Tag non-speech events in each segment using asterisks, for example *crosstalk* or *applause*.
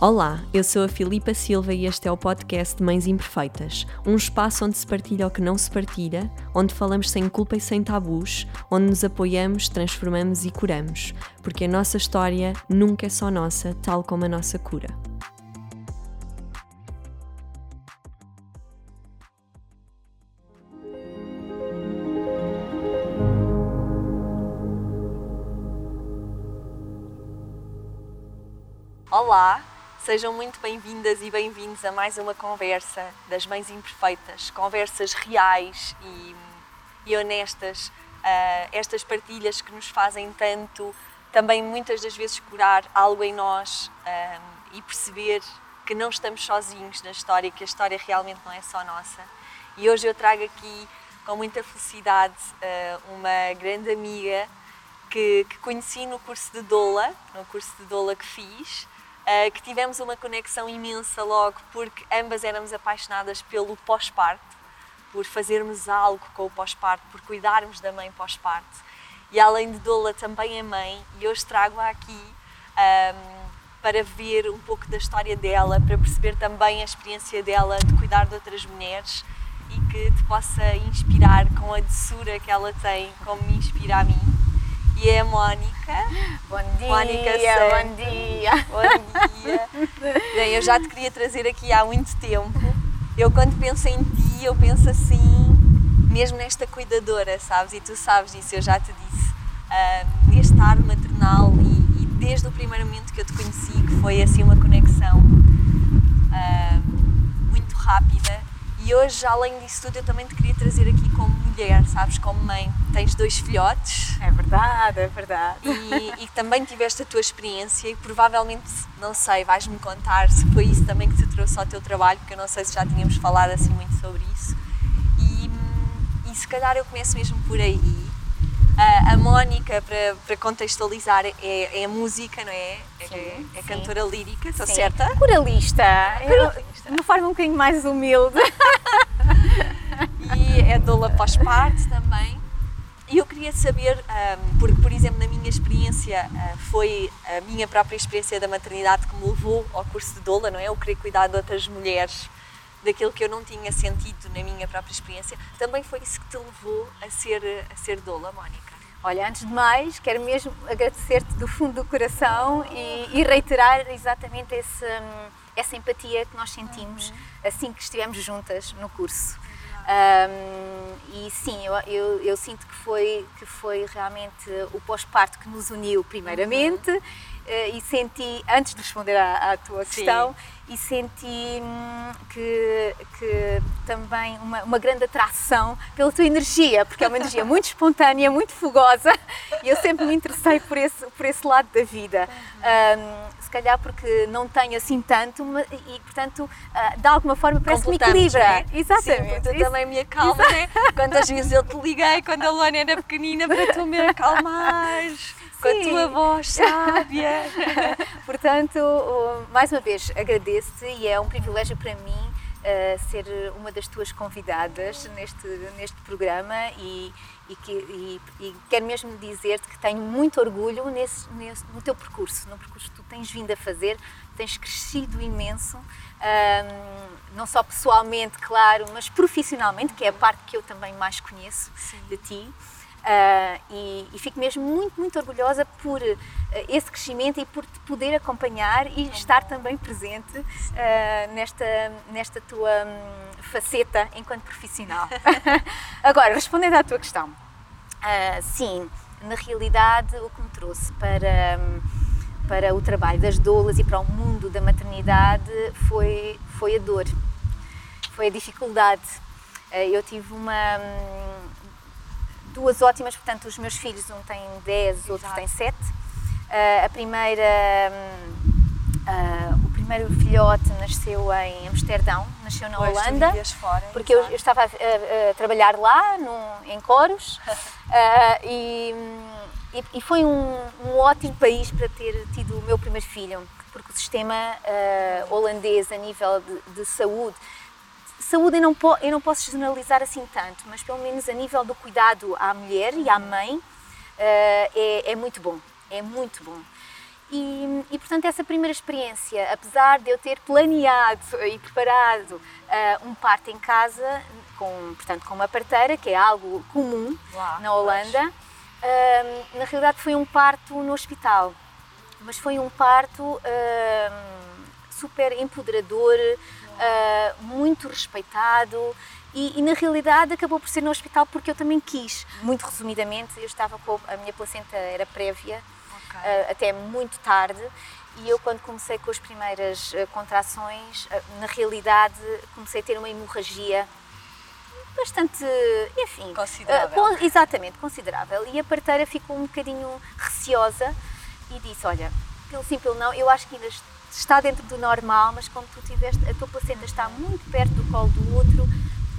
Olá, eu sou a Filipa Silva e este é o podcast de Mães Imperfeitas, um espaço onde se partilha o que não se partilha, onde falamos sem culpa e sem tabus, onde nos apoiamos, transformamos e curamos, porque a nossa história nunca é só nossa, tal como a nossa cura. Sejam muito bem-vindas e bem-vindos a mais uma conversa das Mães Imperfeitas, conversas reais e, e honestas, uh, estas partilhas que nos fazem tanto, também muitas das vezes curar algo em nós uh, e perceber que não estamos sozinhos na história, que a história realmente não é só nossa. E hoje eu trago aqui com muita felicidade uh, uma grande amiga que, que conheci no curso de Doula, no curso de Doula que fiz, eh, que tivemos uma conexão imensa logo, porque ambas éramos apaixonadas pelo pós-parto, por fazermos algo com o pós-parto, por cuidarmos da mãe pós-parto. E além de Dola, também é mãe, e hoje trago-a aqui um, para ver um pouco da história dela, para perceber também a experiência dela de cuidar de outras mulheres e que te possa inspirar com a doçura que ela tem, como me inspira a mim e é a Mónica. Bom dia, Mónica bom dia. Bom dia. Bem, eu já te queria trazer aqui há muito tempo. Eu quando penso em ti, eu penso assim, mesmo nesta cuidadora, sabes? E tu sabes disso, eu já te disse. Uh, neste ar maternal e, e, desde o primeiro momento que eu te conheci, que foi assim uma conexão uh, muito rápida. E hoje, além disso tudo, eu também te queria trazer aqui como mulher, sabes, como mãe, tens dois filhotes. É verdade, é verdade. E, e também tiveste a tua experiência e provavelmente, não sei, vais-me contar se foi isso também que te trouxe ao teu trabalho, porque eu não sei se já tínhamos falado assim muito sobre isso. E, e se calhar eu começo mesmo por aí. A, a Mónica, para, para contextualizar, é, é música, não é? é sim, é, é cantora lírica, estou certa? Coralista. Coralista. De uma forma um bocadinho mais humilde. *laughs* e é doula pós-parte também. E eu queria saber, um, porque, por exemplo, na minha experiência, uh, foi a minha própria experiência da maternidade que me levou ao curso de doula, não é? Eu queria cuidar de outras mulheres, daquilo que eu não tinha sentido na minha própria experiência. Também foi isso que te levou a ser, a ser doula, Mónica? Olha, antes de mais, quero mesmo agradecer-te do fundo do coração e, e reiterar exatamente esse, essa empatia que nós sentimos uhum. assim que estivemos juntas no curso. Um, e sim, eu, eu, eu, sinto que foi, que foi realmente o pós-parto que nos uniu, primeiramente, uhum. Uh, e senti, antes de responder à, à tua sim. questão, e senti hum, que, que também uma, uma grande atração pela tua energia, porque é uma energia muito *laughs* espontânea, muito fogosa, e eu sempre me interessei por esse, por esse lado da vida. Uhum. Um, se calhar porque não tenho assim tanto e, portanto, ah, de alguma forma parece-me equilibra. Né? Exatamente. Sim, também me acalma, né? Quantas vezes eu te liguei quando a Luana era pequenina para tu me acalmares com a tua voz sábia. *laughs* Portanto, mais uma vez, agradeço-te e é um privilégio para mim uh, ser uma das tuas convidadas neste, neste programa e, e, que, e, e quero mesmo dizer-te que tenho muito orgulho nesse, nesse, no teu percurso, no percurso que tu tens vindo a fazer, tens crescido imenso, um, não só pessoalmente, claro, mas profissionalmente, que é a parte que eu também mais conheço Sim. de ti. Uh, e, e, fico mesmo muito, muito orgulhosa por uh, esse crescimento e por te poder acompanhar e estar também presente uh, nesta, nesta tua um, faceta enquanto profissional. *laughs* Agora, respondendo à tua questão, sim, na realidade, o que me trouxe para, um, para o trabalho das doulas e para o mundo da maternidade foi, foi a dor, foi a dificuldade. eu tive uma hum, duas ótimas, portanto, os meus filhos, um tem 10, o outro tem 7. Uh, ah, a primeira, uh, o primeiro filhote nasceu em Amsterdão, nasceu na pois, Holanda, fora, porque eu, eu, estava a, a, a, trabalhar lá, num, em Coros, uh, *laughs* e, e, e, foi um, um, ótimo país para ter tido o meu primeiro filho, porque o sistema holandês a nível de, de saúde saúde eu não, eu não posso generalizar assim tanto, mas pelo menos a nível do cuidado à mulher e à mãe uh, é, é, muito bom, é muito bom. E, e, portanto, essa primeira experiência, apesar de eu ter planeado e preparado uh, um parto em casa, com, portanto, com uma parteira, que é algo comum Uau, na Holanda, uh, na realidade foi um parto no hospital. Mas foi um parto uh, super empoderador, muito respeitado. E, e, na realidade acabou por ser no hospital porque eu também quis. Muito resumidamente, eu estava com a minha placenta era prévia okay. uh, até muito tarde. E eu, quando comecei com as primeiras uh, contrações, uh, na realidade comecei a ter uma hemorragia bastante, enfim. Considerável. Uh, exatamente, considerável. E a parteira ficou um bocadinho receosa e disse: Olha, pelo sim, pelo não, eu acho que ainda está dentro do normal, mas como tu tiveste, a tua placenta está muito perto do colo do outro,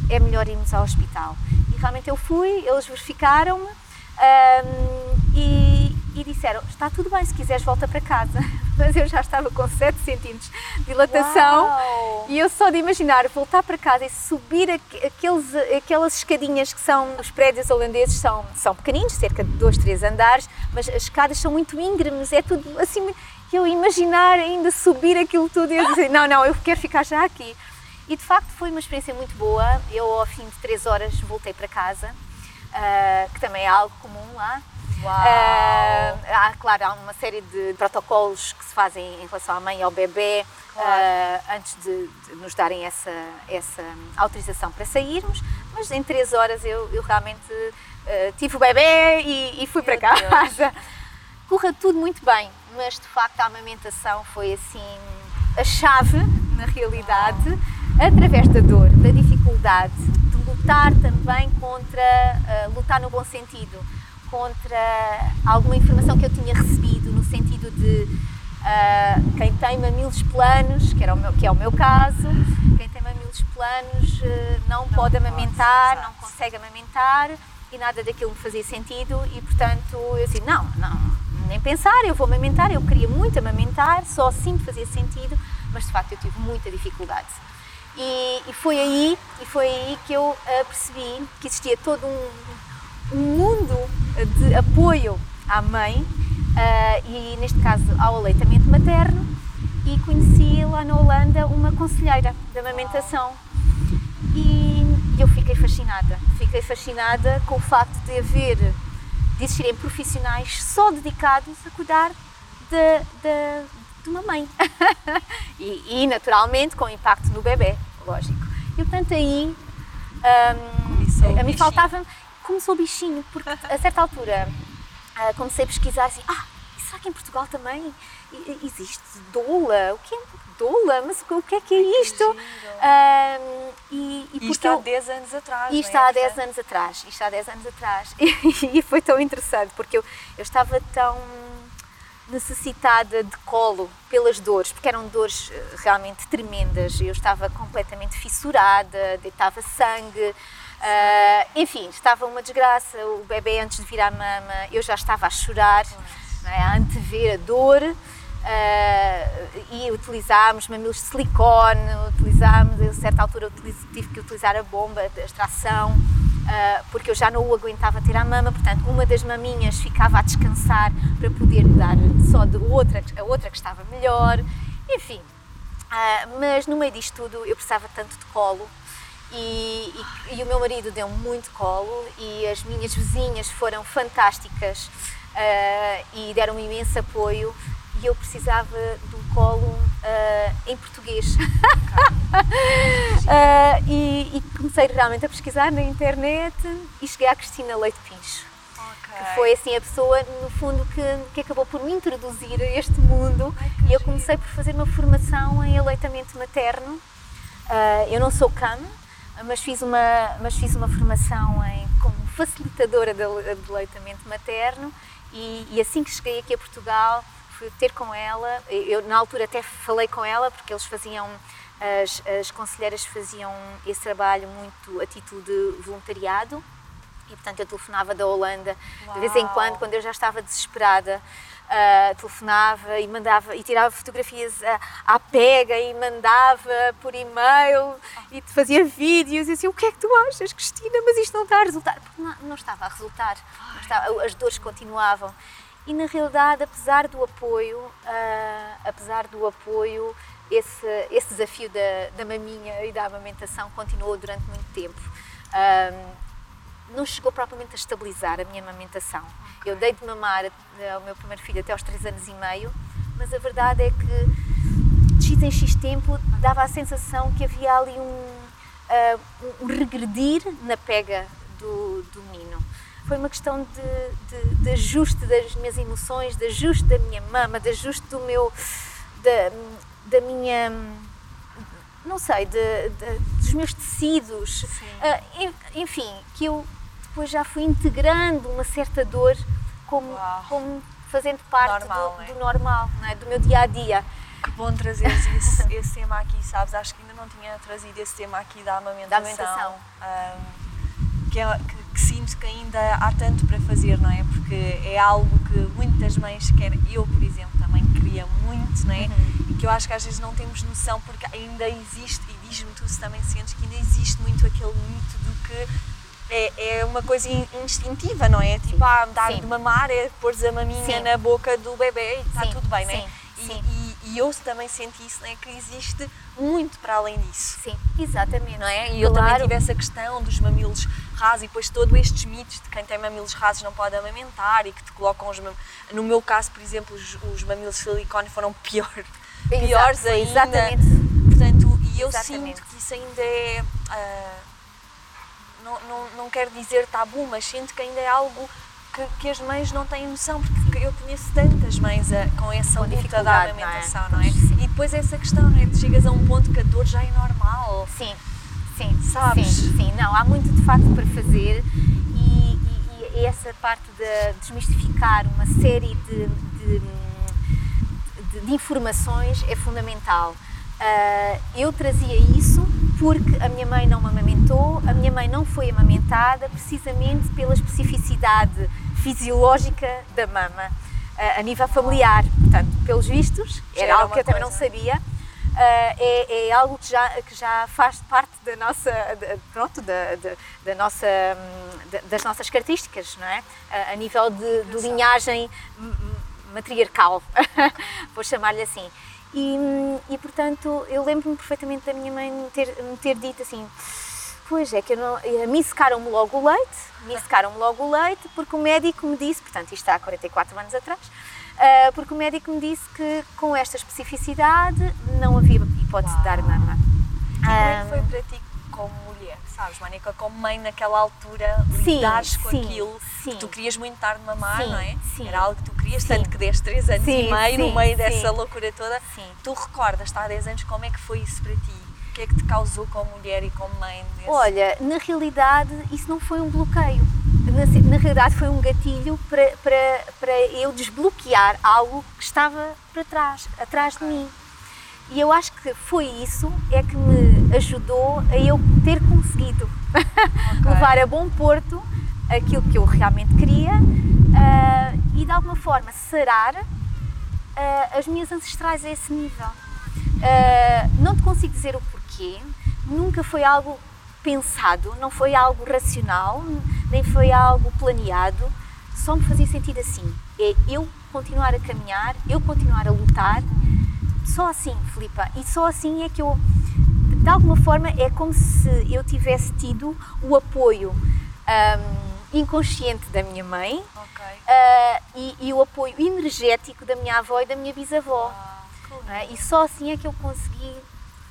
é melhor irmos ao hospital. E realmente eu fui, eles verificaram-me um, e e disseram: Está tudo bem, se quiseres, volta para casa. *laughs* Mas eu já estava com 7 centímetros de dilatação Uau. e eu só de imaginar voltar para casa e subir aqueles, aquelas escadinhas que são. Os prédios holandeses são, são pequeninos, cerca de 2, 3 andares, mas as escadas são muito íngremes, é tudo assim. Eu imaginar ainda subir aquilo tudo e eu dizer: Não, não, eu quero ficar já aqui. E de facto foi uma experiência muito boa. Eu, ao fim de 3 horas, voltei para casa, uh, que também é algo comum lá. Uh, há, claro, há uma série de protocolos que se fazem em relação à mãe e ao bebê claro. uh, antes de, de, nos darem essa, essa autorização para sairmos, mas em três horas eu, eu realmente uh, tive o bebê e, e fui Meu para casa. Corra tudo muito bem, mas de facto a amamentação foi assim a chave, na realidade, através da dor, da dificuldade, de lutar também contra, lutar no bom sentido contra alguma informação que eu tinha recebido no sentido de uh, quem tem mamilos planos, que, era o meu, que é o meu caso, quem tem mamilos planos uh, não, não, pode amamentar, pode, não consegue amamentar e nada daquilo me fazia sentido e portanto eu disse, não, não, nem pensar, eu vou amamentar, eu queria muito amamentar, só assim fazia sentido, mas de facto eu tive muita dificuldade. E, e foi aí e foi aí que eu uh, percebi que existia todo um, um mundo de apoio à mãe uh, e, neste caso, ao aleitamento materno. E conheci lá na Holanda uma conselheira de amamentação. E eu fiquei fascinada. Fiquei fascinada com o facto de haver, de existirem profissionais só dedicados a cuidar de, de, de uma mãe. *laughs* e, e, naturalmente, com impacto no bebê, lógico. E, portanto, aí um, a mim faltava começou o bichinho, porque a certa altura uh, comecei a pesquisar assim, ah, será que em Portugal também existe doula? O que é doula? Mas o que é que é isto? Uh, e, e, e isto há 10 anos atrás. Isto é? há 10 anos atrás. Isto há 10 anos atrás. *laughs* e foi tão interessante, porque eu, eu estava tão necessitada de colo pelas dores, porque eram dores eh, realmente tremendas. Eu estava completamente fissurada, deitava sangue, Uh, enfim, estava uma desgraça. O bebê, antes de vir à mama, eu já estava a chorar, é? a antever a dor. Uh, e utilizámos mamilos de silicone, utilizámos, a certa altura tive que utilizar a bomba de extração, uh, porque eu já não o aguentava ter à mama, portanto uma das maminhas ficava a descansar para poder dar só de outra, a outra que estava melhor, enfim. Uh, mas no meio disto tudo eu precisava tanto de colo, e, e, e, o meu marido deu muito colo e as minhas vizinhas foram fantásticas e deram um imenso apoio e eu precisava de um colo uh, em português. uh, *laughs* e, e, comecei realmente a pesquisar na internet e cheguei à Cristina Leite Pincho. Okay. Que foi assim a pessoa, no fundo, que, que acabou por me introduzir a este mundo Ai, e eu comecei por fazer uma formação em aleitamento materno. eu não sou CAM, mas fiz uma, mas fiz uma formação em, como facilitadora de, de aleitamento materno e, e, assim que cheguei aqui a Portugal fui ter com ela, eu na altura até falei com ela porque eles faziam, as, as conselheiras faziam esse trabalho muito a título de voluntariado. E portanto eu telefonava da Holanda Uau. de vez em quando, quando eu já estava desesperada uh, telefonava e mandava e tirava fotografias à, à pega e mandava por e-mail e fazia vídeos e assim, o que é que tu achas, Cristina? Mas isto não está a resultar. Porque não, não estava a resultar. Estava, as dores continuavam. e na realidade, apesar do apoio, uh, apesar do apoio, esse, esse desafio da, da maminha e da amamentação continuou durante muito tempo. Uh, não chegou propriamente a estabilizar a minha amamentação. Eu dei de mamar ao meu primeiro filho até aos 3 anos e meio, mas a verdade é que de X em X tempo dava a sensação que havia ali um, uh, um regredir na pega do, do menino foi uma questão de, de, de, ajuste das minhas emoções, de ajuste da minha mama, de ajuste do meu. da, da minha. não sei, de, dos meus tecidos. Uh, enfim, que eu depois já fui integrando uma certa dor como, como fazendo parte normal, do, é? do, normal, não é? do meu dia a dia. Que bom trazer esse, *laughs* esse tema aqui, sabes? Acho que ainda não tinha trazido esse tema aqui da amamentação. Da amamentação. Um, que, é, que que sinto que ainda há tanto para fazer, não é? Porque é algo que muitas mães querem, eu, por exemplo, também queria muito, não é? Uhum. E que eu acho que às vezes não temos noção porque ainda existe, e diz-me tu se também sentes que ainda existe muito aquele mito do que é, é uma coisa instintiva, não é? Tipo, ah, dar Sim. de mamar é pôr a maminha Sim. na boca do bebê e está tudo bem, não é? E, e, e, eu também senti isso, não é? Que existe muito para além disso. Sim, exatamente. Não é? E claro. eu também tive essa questão dos mamilos rasos e depois todos estes mitos de quem tem mamilos rasos não pode amamentar e que te colocam os No meu caso, por exemplo, os, os mamilos de silicone foram pior, piores ainda. Exatamente. Portanto, e eu exatamente. sinto que isso ainda é. Uh, não, não, não quero dizer tabu, mas sinto que ainda é algo que, que, as mães não têm noção, porque eu conheço tantas mães a, com essa com luta da amamentação, não é? Não é? E depois essa questão, não é? Tu chegas a um ponto que a dor já é normal. Sim, sim, sabes? Sim, sim. Não, há muito de facto para fazer e, e, e essa parte de desmistificar uma série de, de, de, de informações é fundamental. Uh, eu trazia isso porque a minha mãe não me amamentou, a minha mãe não foi amamentada precisamente pela especificidade fisiológica da mama uh, a nível familiar. Portanto, pelos vistos, era, algo que eu também não sabia. Uh, é, é, algo que já, que já faz parte da nossa, de, pronto, da, de, da nossa, das nossas características, não é? Uh, a nível de, de linhagem matriarcal, *laughs* vou chamar-lhe assim. E, e portanto, eu lembro-me perfeitamente da minha mãe me ter, me ter dito assim: Pois é, que eu não, eh, me secaram-me logo o leite, me secaram-me logo o leite, porque o médico me disse, portanto, isto está há 44 anos atrás, uh, porque o médico me disse que com esta especificidade não havia hipótese Uau. de dar mama. E como é que foi para ti como sabes, Mónica, como mãe naquela altura, lidares com sim, aquilo sim. que tu querias muito dar de mamar, não é? Sim. Era algo que tu querias, tanto que deste 3 anos e meio, no meio dessa loucura toda. Sim. Tu recordas, há 10 anos, como é que foi isso para ti? O que é que te causou como mulher e como mãe? Desse... Olha, na realidade, isso não foi um bloqueio. Na, na realidade, foi um gatilho para, para, para eu desbloquear algo que estava para trás, atrás de mim. E eu acho que foi isso é que me ajudou a eu ter conseguido *laughs* okay. levar a bom porto aquilo que eu realmente queria uh, e de alguma forma sarar uh, as minhas ancestrais a esse nível. Uh, não te consigo dizer o porquê, nunca foi algo pensado, não foi algo racional, nem foi algo planeado, só me fazia sentido assim. É eu continuar a caminhar, eu continuar a lutar só assim, Filipa, e só assim é que eu, de alguma forma, é como se eu tivesse tido o apoio um, inconsciente da minha mãe okay. uh, e, e, o apoio energético da minha avó e da minha bisavó. Ah, cool. é? E só assim é que eu consegui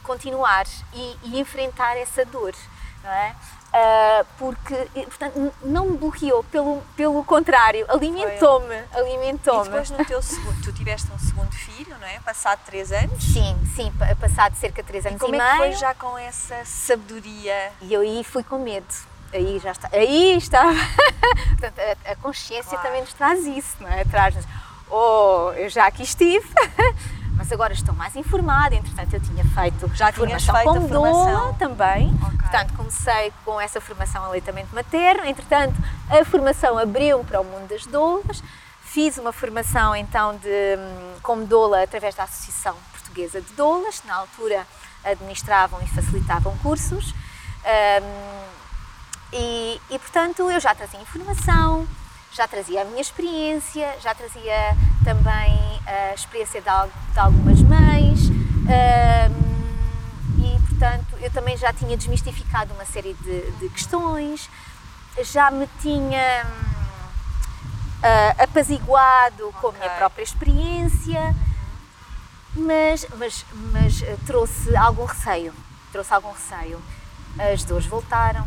continuar e, e enfrentar essa dor. Não é? Uh, porque, portanto, não me bloqueou, pelo, pelo contrário, alimentou-me, alimentou-me. E depois no teu segundo, tu tiveste um segundo filho, não é? Passado três anos? Sim, sim, passado cerca de três anos e, como e é que foi já com essa sabedoria? E eu aí fui com medo. Aí já está, aí estava. *laughs* portanto, a, a consciência claro. também nos traz isso, não é? Traz-nos, oh, eu já aqui estive, *laughs* mas agora estou mais informada. Entretanto, eu tinha feito já formação feito como doula também. Okay. Portanto, comecei com essa formação aleitamento materno. Entretanto, a formação abriu para o mundo das doulas. Fiz uma formação então de, como doula através da Associação Portuguesa de Doulas, que na altura administravam e facilitavam cursos. Um, e, e, portanto eu já trazia informação, já trazia a minha experiência, já trazia também a experiência de, de algumas mães e, portanto, eu também já tinha desmistificado uma série de, de questões, já me tinha uh, apaziguado okay. com a minha própria experiência, mas, mas, mas uh, trouxe algum receio, trouxe algum receio. As dores voltaram.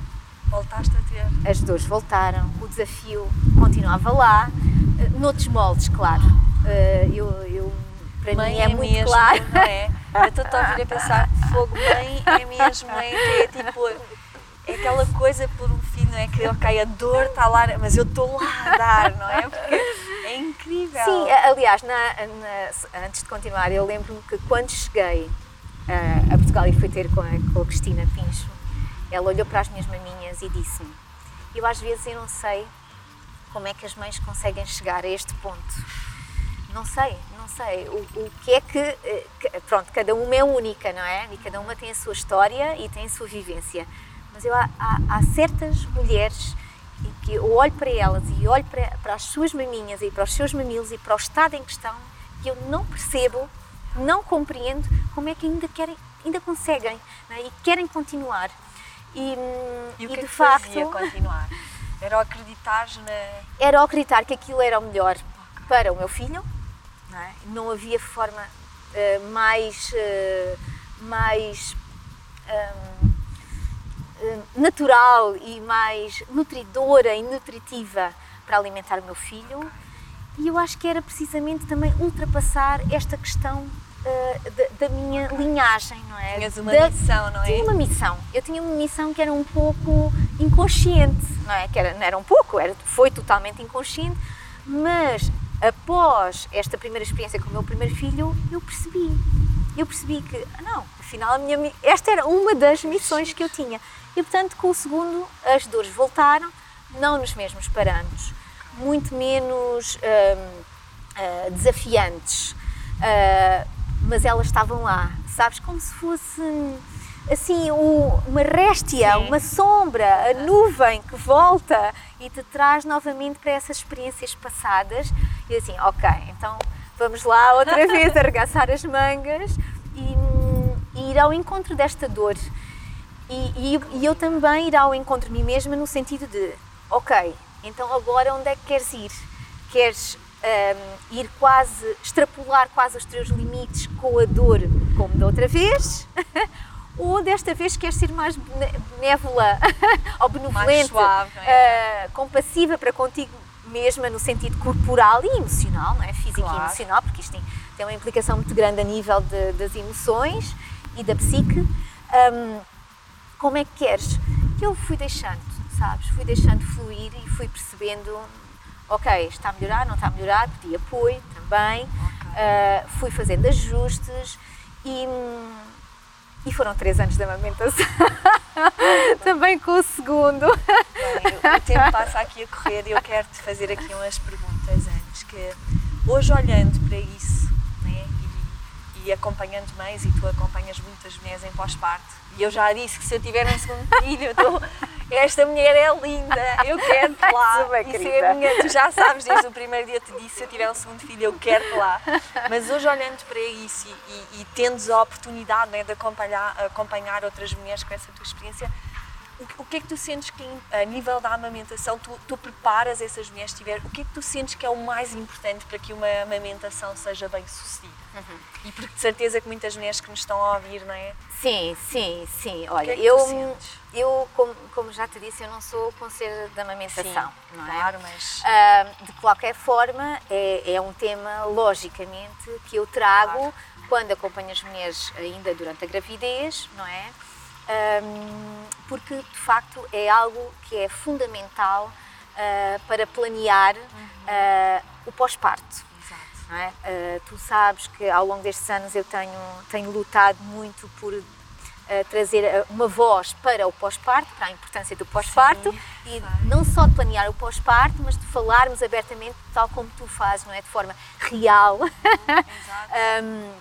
Voltaste a ter? As dores voltaram, o desafio continuava lá, uh, noutros moldes, claro. Uh, eu, eu, para mãe mim é, é muito mesmo, claro. Não é? Eu estou a ouvir a pensar, fogo, mãe é mesmo, mãe é tipo é aquela coisa por um filho, não é? Que, ok, a dor está lá, mas eu estou lá a dar, não é? Porque é incrível. Sim, aliás, na, na, antes de continuar, eu lembro-me que quando cheguei uh, a Portugal e fui ter com a, com a Cristina Pincho, ela olhou para as minhas maminhas e disse-me: Eu às vezes eu não sei como é que as mães conseguem chegar a este ponto. Não sei, não sei. O, o que é que, eh, que. Pronto, cada uma é única, não é? E cada uma tem a sua história e tem a sua vivência mas eu, há, há, certas mulheres que eu olho para elas e olho para, para as suas maminhas e para os seus mamilos e para o estado em questão que eu não percebo, não compreendo como é que ainda querem, ainda conseguem é? e querem continuar. E, e o que, e é de que facto continuar? Era o acreditar na. Era o acreditar que aquilo era o melhor para o meu filho. Não, é? não havia forma uh, mais. Uh, mais um, eh, natural e mais nutridora e nutritiva para alimentar o meu filho. E eu acho que era precisamente também ultrapassar esta questão uh, da, da, minha linhagem, não é? Tinhas uma da, missão, não é? Tinha uma missão. Eu tinha uma missão que era um pouco inconsciente, não é? Que era, não era um pouco, era, foi totalmente inconsciente, mas após esta primeira experiência com o meu primeiro filho, eu percebi. Eu percebi que, ah, não, afinal, a minha, esta era uma das missões que eu tinha. E, portanto, com o segundo, as dores voltaram, não nos mesmos parâmetros, muito menos uh, uh, desafiantes, uh, mas elas estavam lá, sabes, como se fosse assim o, uma réstia, Sim. uma sombra, a nuvem que volta e te traz novamente para essas experiências passadas e assim, ok, então vamos lá outra *laughs* vez arregaçar as mangas e, e ir ao encontro desta dor e, e, e, eu também ir ao encontro de mim mesma no sentido de, ok, então agora onde é que queres ir? Queres um, ir quase, extrapolar quase os teus limites com a dor como da outra vez? *laughs* ou desta vez queres ser mais benévola *laughs* ou benevolente, suave, é? uh, compassiva para contigo mesma no sentido corporal e emocional, não é? físico claro. e emocional, porque isto tem, tem, uma implicação muito grande a nível de, das emoções e da psique. Um, como é que queres? Eu fui deixando, sabes? Fui deixando fluir e fui percebendo, ok, está a melhorar, não está a melhorar, pedi apoio também, okay. uh, fui fazendo ajustes e, e foram três anos de amamentação. *laughs* também com o segundo. Bem, o tempo passa aqui a correr e eu quero te fazer aqui umas perguntas antes, que hoje olhando para isso, e, acompanhando mães, e tu acompanhas muitas mulheres em pós-parto, e eu já disse que se eu tiver um segundo filho, tô, esta mulher é linda, eu quero-te *laughs* lá. Isso é minha, tu já sabes, desde o primeiro dia te disse, se eu tiver um segundo filho, eu quero-te lá. Mas hoje olhando para isso e, e, e tendo a oportunidade né, de acompanhar, acompanhar outras mulheres com essa tua experiência, o, que é que tu sentes que a nível da amamentação tu, tu preparas essas mulheres tiver o que é que tu sentes que é o mais importante para que uma amamentação seja bem sucedida? Uhum. e porque de certeza que muitas mulheres que nos estão a ouvir não é? Sim sim sim. Olha é eu eu como, como, já te disse eu não sou conselheira de amamentação sim, não é? claro mas uh, de qualquer forma é, é um tema logicamente que eu trago claro. quando acompanho as mulheres ainda durante a gravidez não é um, porque de facto é algo que é fundamental uh, para planear uh, o pós-parto. É? Uh, tu sabes que ao longo destes anos eu tenho, tenho lutado muito por trazer uma voz para o pós-parto, para a importância do pós-parto e não só de planear o pós-parto, mas de falarmos abertamente, tal como tu fazes, não é? De forma real. *laughs* um,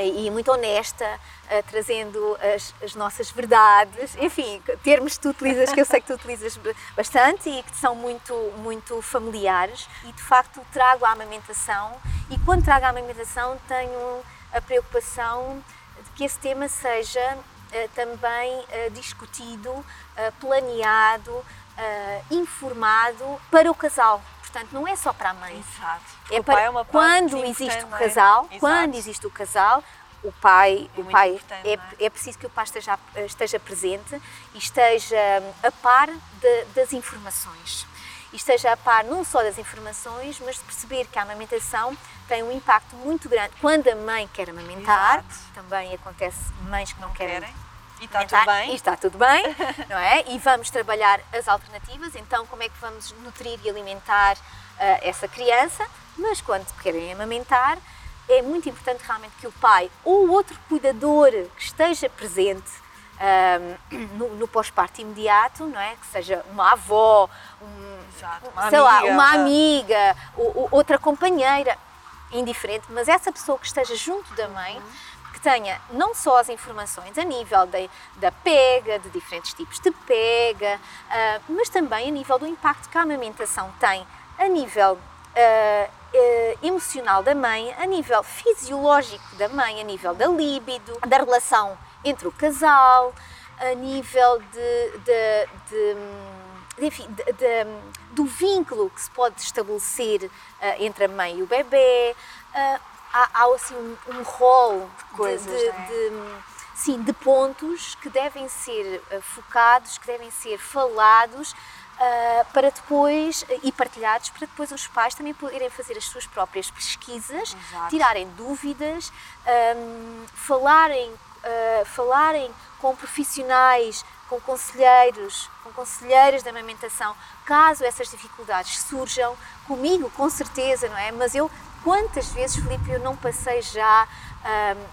e muito honesta, uh, trazendo as, as, nossas verdades, enfim, termos que tu utilizas, que eu sei que tu utilizas bastante e que são muito, muito familiares. E de facto trago a amamentação, e quando trago a amamentação, tenho a preocupação de que esse tema seja uh, também uh, discutido, planeado, informado para o casal Portanto, não é só para a mãe. Exato. É para, é uma quando existe o casal, é? quando existe o casal, o pai, é o pai é, é, preciso que o pai esteja, esteja presente e esteja a par de, das informações. E esteja a par não só das informações, mas de perceber que a amamentação tem um impacto muito grande. Quando a mãe quer amamentar, Exato. também acontece mães que não, não querem. querem. E está tudo bem. E está tudo bem, *laughs* não é? E vamos trabalhar as alternativas. Então, como é que vamos nutrir e alimentar uh, essa criança? Mas quando querem amamentar, é muito importante realmente que o pai ou outro cuidador que esteja presente um, *clears throat* no, no pós-parto imediato, não é? Que seja uma avó, um, Exato, uma sei amiga, lá, uma amiga, ou, ou outra companheira, indiferente, mas essa pessoa que esteja junto da mãe. Uhum tenha não só as informações a nível da, da pega, de diferentes tipos de pega, uh, mas também a nível do impacto que a amamentação tem a nível uh, uh, emocional da mãe, a nível fisiológico da mãe, a nível da libido, da relação entre o casal, a nível de, de, de, enfim, do vínculo que se pode estabelecer entre a mãe e o bebê há, há assim um, um rol de coisas, de, é? de, sim, de pontos que devem ser uh, focados, que devem ser falados uh, para depois uh, e partilhados para depois os pais também poderem fazer as suas próprias pesquisas, Exato. tirarem dúvidas, um, falarem, falarem com profissionais, com conselheiros, com conselheiras da amamentação, caso essas dificuldades surjam, comigo com certeza, não é? Mas eu Quantas vezes, Filipe, eu não passei já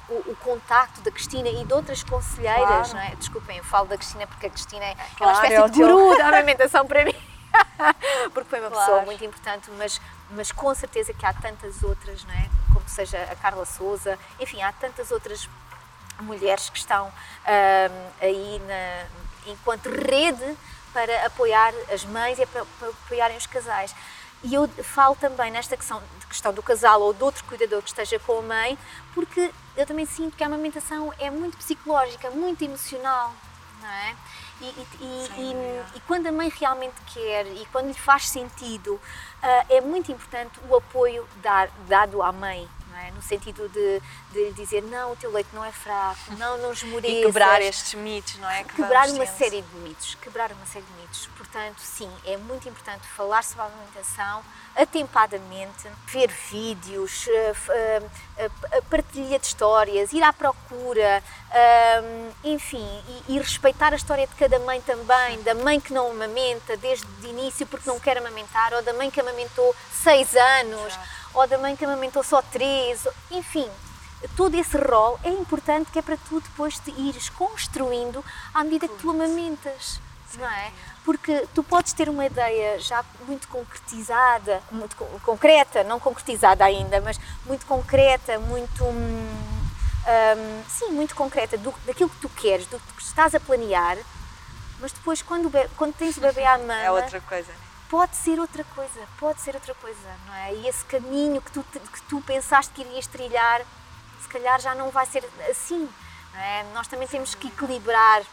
um, o, o, contacto da Cristina e de outras conselheiras, claro. não é? Desculpem, eu falo da Cristina porque a Cristina é, claro, uma espécie é de guru da amamentação para mim. *laughs* porque foi uma claro. pessoa muito importante, mas, mas com certeza que há tantas outras, não é? Como seja a Carla Souza, enfim, há tantas outras mulheres que estão um, aí na, enquanto rede para apoiar as mães e para, para apoiarem os casais. E eu falo também nesta questão, questão do casal ou de outro cuidador que esteja com a mãe, porque eu também sinto que a amamentação é muito psicológica, muito emocional, não é? E, e, e, e, quando a mãe realmente quer e quando lhe faz sentido, uh, é muito importante o apoio dar, dado à mãe, é? no sentido de, de dizer não, o teu leite não é fraco, não, não esmoreças. E quebrar estes mitos, não é? Que quebrar uma tendo. série de mitos, quebrar uma série de mitos. Portanto, sim, é muito importante falar sobre a alimentação atempadamente, ver vídeos, eh, eh, partilha de histórias, ir à procura, enfim, e, e respeitar a história de cada mãe também, da mãe que não amamenta desde o início porque não quer amamentar, ou da mãe que amamentou seis anos ou da mãe que amamentou só três, enfim, todo esse rol é importante que é para tu depois te ires construindo à medida que tu amamentas, não é? Porque tu podes ter uma ideia já muito concretizada, muito concreta, não concretizada ainda, mas muito concreta, muito hum, hum, sim, muito concreta do, daquilo que tu queres, do que estás a planear, mas depois quando, quando tens o bebê à mão *laughs* é outra coisa pode ser outra coisa, pode ser outra coisa, não é? E esse caminho que tu, que tu pensaste que irias trilhar, se calhar já não vai ser assim, não é? Nós também temos que equilibrar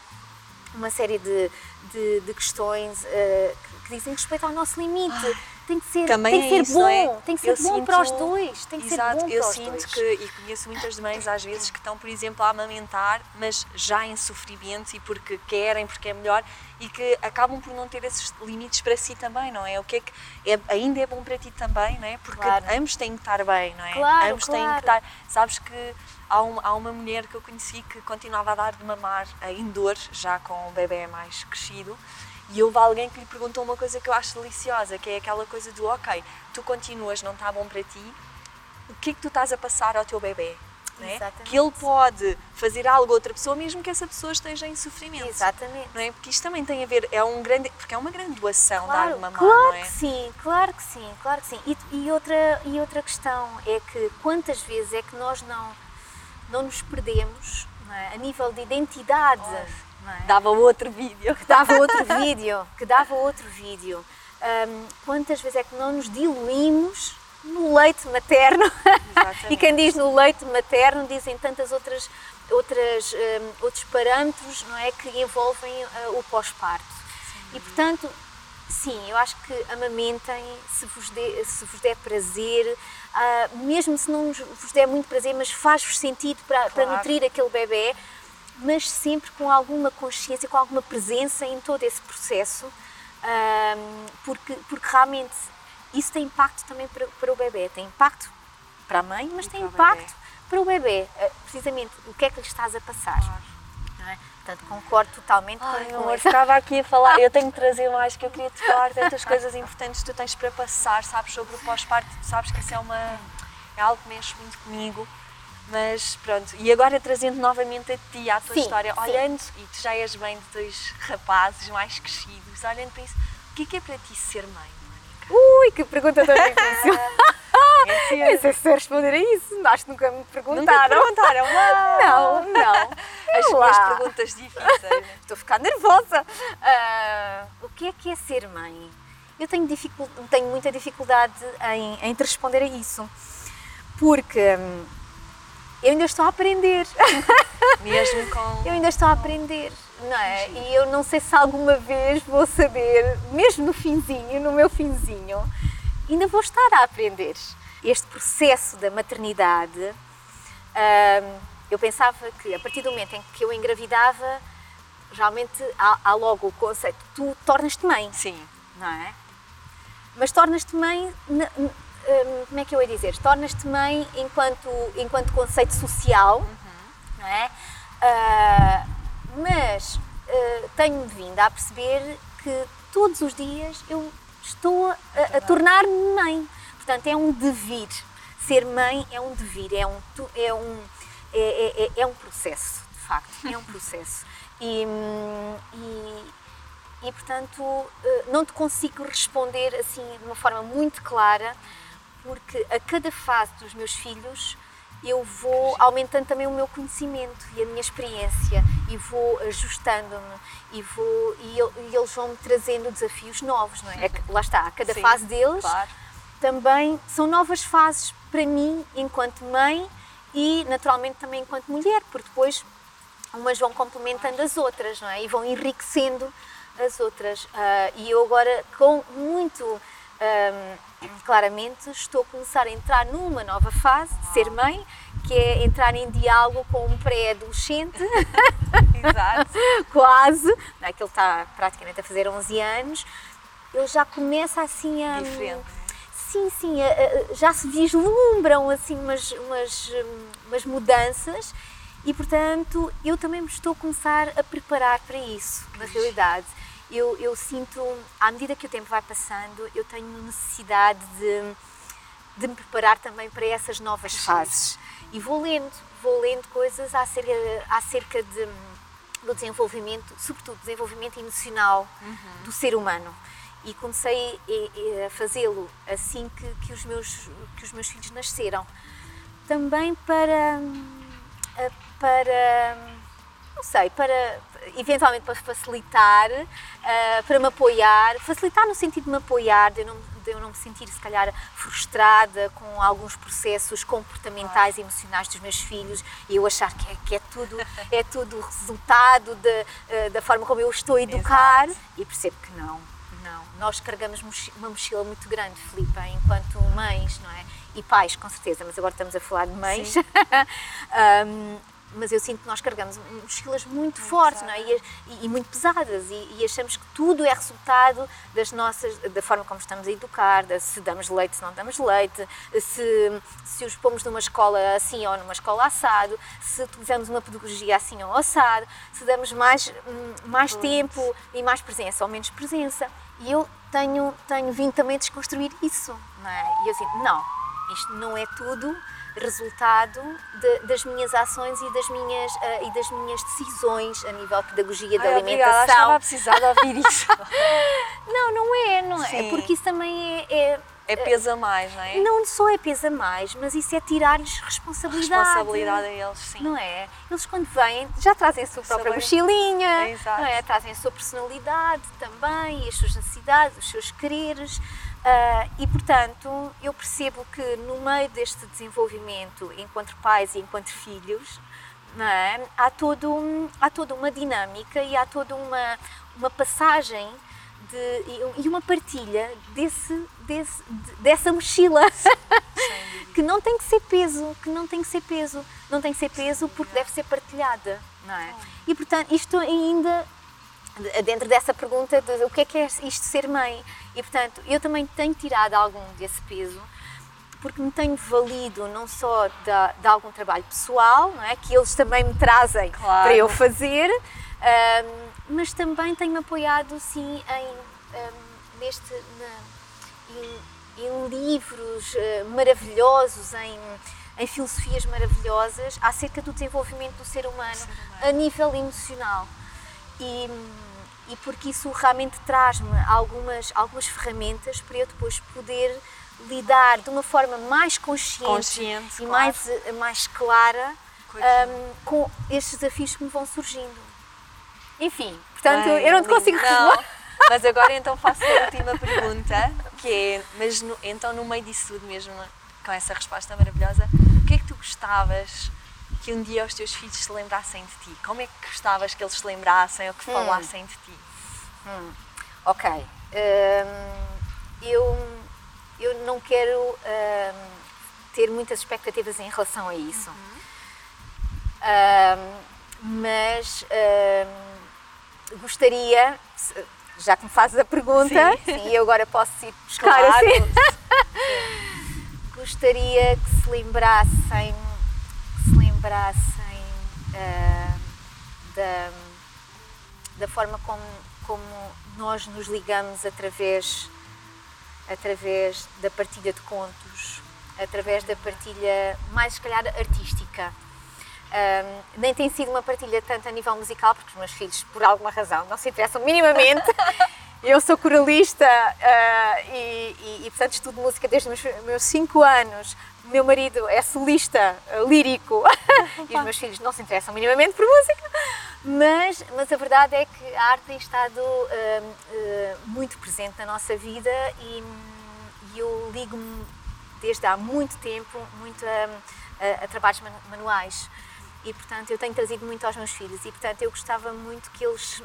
uma série de, de, de questões uh, que dizem respeito ao nosso limite. Ah tem que ser, tem que é ser isso, bom, é? tem que ser eu bom sinto, para os dois. Tem que exato, ser bom eu para sinto dois. que, e conheço muitas mães às vezes que estão, por exemplo, a amamentar, mas já em sofrimento e porque querem, porque é melhor e que acabam por não ter esses limites para si também, não é? O que é que é, ainda é bom para ti também, não é? Porque claro. ambos têm que estar bem, não é? Claro, ambos claro. têm que estar. Sabes que há, um, há uma mulher que eu conheci que continuava a dar de mamar em dor, já com o bebê mais crescido e houve alguém que lhe perguntou uma coisa que eu acho deliciosa, que é aquela coisa do ok, tu continuas, não está bom para ti, o que é que tu estás a passar ao teu bebê? É? Que ele pode fazer algo a outra pessoa, mesmo que essa pessoa esteja em sofrimento. Exatamente. Não é? Porque isto também tem a ver, é um grande, porque é uma grande doação claro, dar mamar, claro não é? que sim, claro que sim, claro que sim. E, e, outra, e outra questão é que quantas vezes é que nós não não nos perdemos é? a nível de identidade. É? Dava outro vídeo. Que dava *laughs* outro vídeo, que dava outro vídeo. Um, quantas vezes é que não nos diluímos no leite materno? *laughs* e quem diz no leite materno dizem tantas outras, outras um, outros parâmetros não é que envolvem uh, o pós-parto. E portanto, sim, eu acho que amamentem se vos, se vos der prazer, uh, mesmo se não vos der muito prazer, mas faz-vos sentido para, claro. para nutrir aquele bebê, mas sempre com alguma consciência, com alguma presença em todo esse processo porque, porque realmente isso tem impacto também para, para o bebê, tem impacto para a mãe, mas e tem para impacto bebê. para o bebê, eh, precisamente o que é que lhe estás a passar. Claro. É? Portanto, concordo totalmente Ai, com, amor, estava aqui a falar, *laughs* eu tenho que trazer mais, que eu queria te falar tantas coisas importantes que tu tens para passar, sabes, sobre o pós-parto, sabes que isso é, uma, é algo que mexe muito comigo mas pronto, e agora trazendo novamente a ti, à tua sim, história, sim. olhando, e tu já és bem de dois rapazes mais crescidos, olhando para isso, o que é, que é para ti ser mãe, Mónica? Ui, que pergunta tão difícil! não sei se responder a isso, acho que nunca me perguntaram. Nunca perguntaram? *laughs* Não, não. não. *laughs* As minhas perguntas difíceis. *laughs* Estou a ficar nervosa. Uh, o que é que é ser mãe? Eu tenho, dificul... tenho muita dificuldade em, em te responder a isso, porque hum, eu ainda estou a aprender. *laughs* Mesmo com. Eu ainda estou a aprender, não é? E eu não sei se alguma vez vou saber, mesmo no finzinho, no meu finzinho, ainda vou estar a aprender. Este processo da maternidade, hum, eu pensava que a partir do momento em que eu engravidava, realmente há, há logo o conceito, tu tornas-te mãe. Sim. Não é? Mas tornas-te mãe Hum, como é que eu ia dizer? Tornas-te mãe enquanto, enquanto conceito social, uhum. não é? Uh, mas uh, tenho vindo a perceber que todos os dias eu estou a, a tornar-me mãe. Portanto, é um devir. Ser mãe é um devir, é um, é um, é, é, é, é um processo, de facto, é um *laughs* processo. E, hum, e, e, portanto, eh, não te consigo responder assim de uma forma muito clara porque a cada fase dos meus filhos eu vou aumentando também o meu conhecimento e a minha experiência e vou ajustando-me e, vou, e, e eles vão me trazendo desafios novos, não é? é lá está, a cada Sim, fase deles claro. também são novas fases para mim enquanto mãe e naturalmente também enquanto mulher, porque depois umas vão complementando as outras, não é? E vão enriquecendo as outras. Uh, e eu agora com muito um, claramente estou a começar a entrar numa nova fase de ser mãe, que é entrar em diálogo com um pré-adolescente. *laughs* Exato. *laughs* Quase. Não é que ele está praticamente a fazer 11 anos. Ele já começa assim a. Diferente. Sim, sim, já se vislumbram assim umas, umas, umas mudanças e, portanto, eu também me estou a começar a preparar para isso, na realidade eu, eu sinto, à medida que o tempo vai passando, eu tenho necessidade de, de me preparar também para essas novas fases. E vou lendo, vou lendo coisas acerca, acerca de, do desenvolvimento, sobretudo desenvolvimento emocional uhum. do ser humano. E comecei a fazê-lo assim que, que, os meus, que os meus filhos nasceram. Também para, para não sei, para eventualmente para facilitar, uh, para me apoiar, facilitar no sentido de me apoiar, de eu não, de eu não me sentir se calhar frustrada com alguns processos comportamentais e emocionais dos meus filhos e eu achar que é, que é tudo *laughs* é tudo resultado de, uh, da forma como eu estou a educar Exato. e percebo que não, não. Nós carregamos uma mochila muito grande, Filipe, enquanto mães, não é? E pais, com certeza, mas agora estamos a falar de mães. um, *laughs* mas eu sinto que nós carregamos mochilas muito, muito fortes não é? e, e, muito pesadas e, e, achamos que tudo é resultado das nossas da forma como estamos a educar, de, se damos leite, se não damos leite, se, se os pomos numa escola assim ou numa escola assado, se utilizamos uma pedagogia assim ou assado, se damos mais, hum, mais tempo e mais presença ou menos presença. E eu tenho, tenho vindo também a desconstruir isso. Não é? E eu sinto, não, isto não é tudo resultado de, das minhas ações e das minhas, uh, e das minhas decisões a nível de pedagogia da alimentação. Obrigada, estava a precisar de ouvir *laughs* isso. não, não é, não é, Sim. porque isso também é, é É peso a mais, não é? Não só é peso a mais, mas isso é tirar-lhes responsabilidade. Responsabilidade a eles, sim. Não é? Eles quando vêm já trazem a sua própria mochilinha, É, não é? trazem a sua personalidade também, as suas necessidades, os seus quereres. Ah, e portanto, eu percebo que no meio deste desenvolvimento, enquanto pais e enquanto filhos, é? há, todo um- há toda uma dinâmica e há toda uma, uma passagem de, e- uma partilha desse, desse, de- dessa mochila *laughs* que não tem que ser peso, que não tem que ser peso, não tem que ser peso porque deve ser partilhada, não é? E portanto, isto ainda dentro dessa pergunta de o que é que é isto ser mãe e portanto eu também tenho tirado algum desse peso porque me tenho valido não só da- de, algum trabalho pessoal, não é? que eles também me trazem Claro. para eu fazer, ahm, mas também tenho-me apoiado sim em, ahm, neste, na- em, em livros eh, maravilhosos, em, em filosofias maravilhosas acerca do desenvolvimento do ser humano a nível emocional. E, e porque isso realmente traz-me algumas, algumas ferramentas para eu depois poder lidar de uma forma mais consciente, Consciente, e claro. mais, mais clara hum, com estes desafios que me vão surgindo. Enfim, portanto, Bem, eu não te consigo Não, responder. *laughs* Mas agora então faço a última pergunta, que é, mas no- então no meio disso tudo mesmo, com essa resposta maravilhosa, o que é que tu gostavas que um dia os teus filhos se lembrassem de ti? Como é que gostavas que eles se lembrassem ou Hum. que falassem de ti? Ok. hum, eu, eu não quero hum, ter muitas expectativas em relação a isso. Hum, mas hum, gostaria, já que me fazes a pergunta, Sim. sim, eu agora posso ir buscar Claro. assim. gostaria que se lembrassem, lembrassem ah, da, da forma como, como nós nos ligamos através, através da partilha de contos, através da partilha mais se calhar artística. Ahm, nem tem sido uma partilha tanto a nível musical, porque os meus filhos, por alguma razão, não se interessam minimamente. *laughs* Eu sou coralista ah, e, e, e, portanto, estudo música desde os meus- meus 5 anos. Meu marido é solista ah, lírico *laughs* e os meus filhos não se interessam minimamente por música. Mas, mas a verdade é que a arte tem estado ah, ah, muito presente na nossa vida e, e eu ligo-me desde há muito tempo muito a, a- a trabalhos manu- manuais e portanto eu tenho trazido muito aos meus filhos e portanto eu gostava muito que eles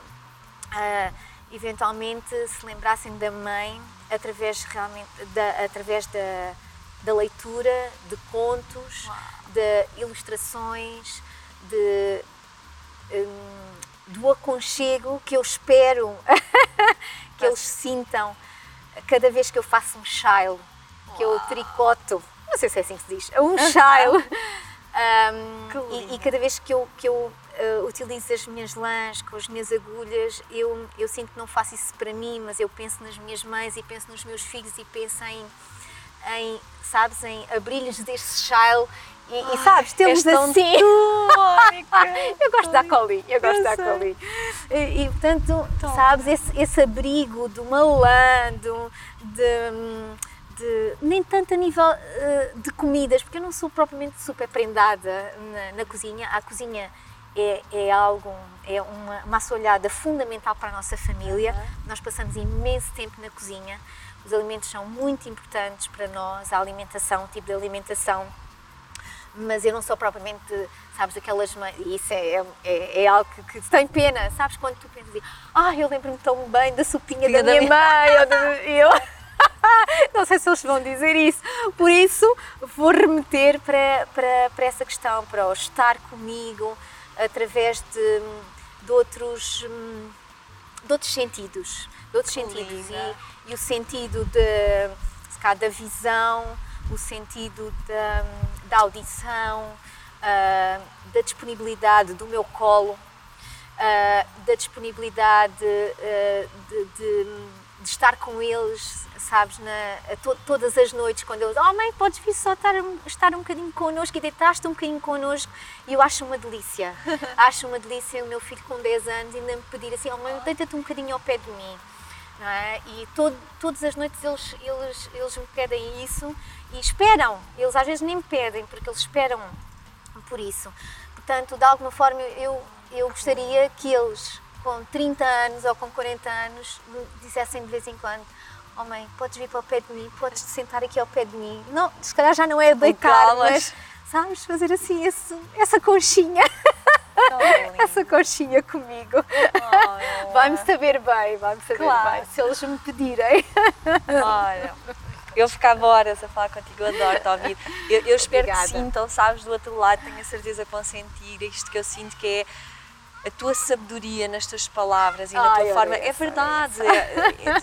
ah, eventualmente se lembrassem da mãe através realmente da, através da, da leitura de contos de ilustrações de hum, do aconchego que eu espero *laughs* que eles sintam cada vez que eu faço um chile, que eu tricoto, não sei se é assim que se diz, um chile. *laughs* Um, e, e cada vez que eu, que eu uh, utilizo as minhas lãs com as minhas agulhas, eu, eu sinto que não faço isso para mim, mas eu penso nas minhas mães e penso nos meus filhos e penso em, em sabes, em abrir-lhes deste chile e, e sabes, és tão assim. *laughs* Eu gosto da colinha, eu gosto Eu da colinha. E, e, portanto, sabes, esse, esse abrigo de uma lã, do- de, de- nem tanto a nível eh, de comidas, porque eu não sou propriamente super prendada na, na cozinha. A cozinha é, é algo, é uma, uma assolhada fundamental para a nossa família. Nós passamos imenso tempo na cozinha. Os alimentos são muito importantes para nós, a alimentação, o tipo de alimentação. Mas eu não sou propriamente, sabes, aquelas mães, isso é, é, é algo que, que tem pena, sabes, quando tu pensas assim, ah, eu lembro-me tão bem da sopinha da, Da minha minha- mãe, ou da- eu, *laughs* não sei se eles vão dizer isso, por isso vou remeter para, para, para essa questão, para o estar comigo através de, de outros, hum, de outros sentidos, de outros Que sentidos, e, e o sentido de, calhar, da visão, o sentido da, da audição, ah, da disponibilidade do meu colo, ah, da disponibilidade ah, de, de- de estar com eles, sabes, na, to- todas as noites, quando eles, oh mãe, podes vir só estar, um- estar um bocadinho connosco e deitar-te um bocadinho connosco, e eu acho uma delícia, *laughs* acho uma delícia o meu filho com 10 anos ainda me pedir assim, oh mãe, deita-te um bocadinho ao pé de mim, É? E todo, todas as noites eles, eles, eles me pedem isso e esperam. Eles às vezes nem me pedem, porque eles esperam por isso. Portanto, de alguma forma, eu, eu gostaria que eles, com 30 anos ou com 40 anos, me dissessem de vez em quando: Oh mãe, podes vir para o pé de mim, podes sentar aqui ao pé de mim. Não, se calhar já não é deitar, mas sabes, fazer assim esse, essa conchinha. *laughs* essa conchinha comigo. Oh, vai-me saber bem, vai-me saber claro. bem, se eles me pedirem. Olha, eu ficava horas a falar contigo, eu adoro-te ouvir. Eu, eu espero Obrigada. que sintam, sabes, do outro lado, tenho a certeza que vão sentir isto que eu sinto que é a tua sabedoria nas tuas palavras e na Ai, tua forma. É verdade.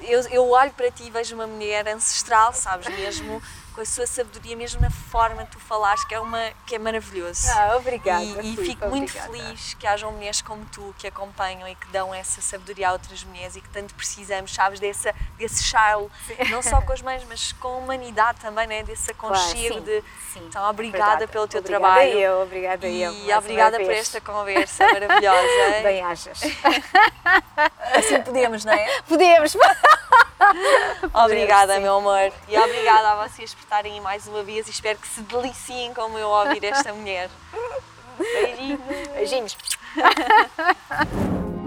Eu, eu olho para ti e vejo uma mulher ancestral, sabes, mesmo com a sua sabedoria, mesmo na forma que tu falaste, que é, uma, que é maravilhoso. Ah, obrigada. E, e fico muito feliz que hajam mulheres como tu que acompanham e que dão essa sabedoria a outras mulheres e que tanto precisamos, sabes, dessa, desse charlo, não só com as mães, mas com a humanidade também, né? desse aconchego claro, sim, de. Sim, então, obrigada verdade. pelo teu obrigada trabalho. Eu, obrigada e eu. E obrigada por esta conversa maravilhosa. *laughs* Bem achas. *laughs* Assim podemos, não é? Podemos. *laughs* *laughs* obrigada, meu amor. E obrigada a vocês por estarem aí mais uma vez e espero que se deliciem como eu ouvir esta mulher. *laughs* Beijinhos. Beijinhos. *laughs*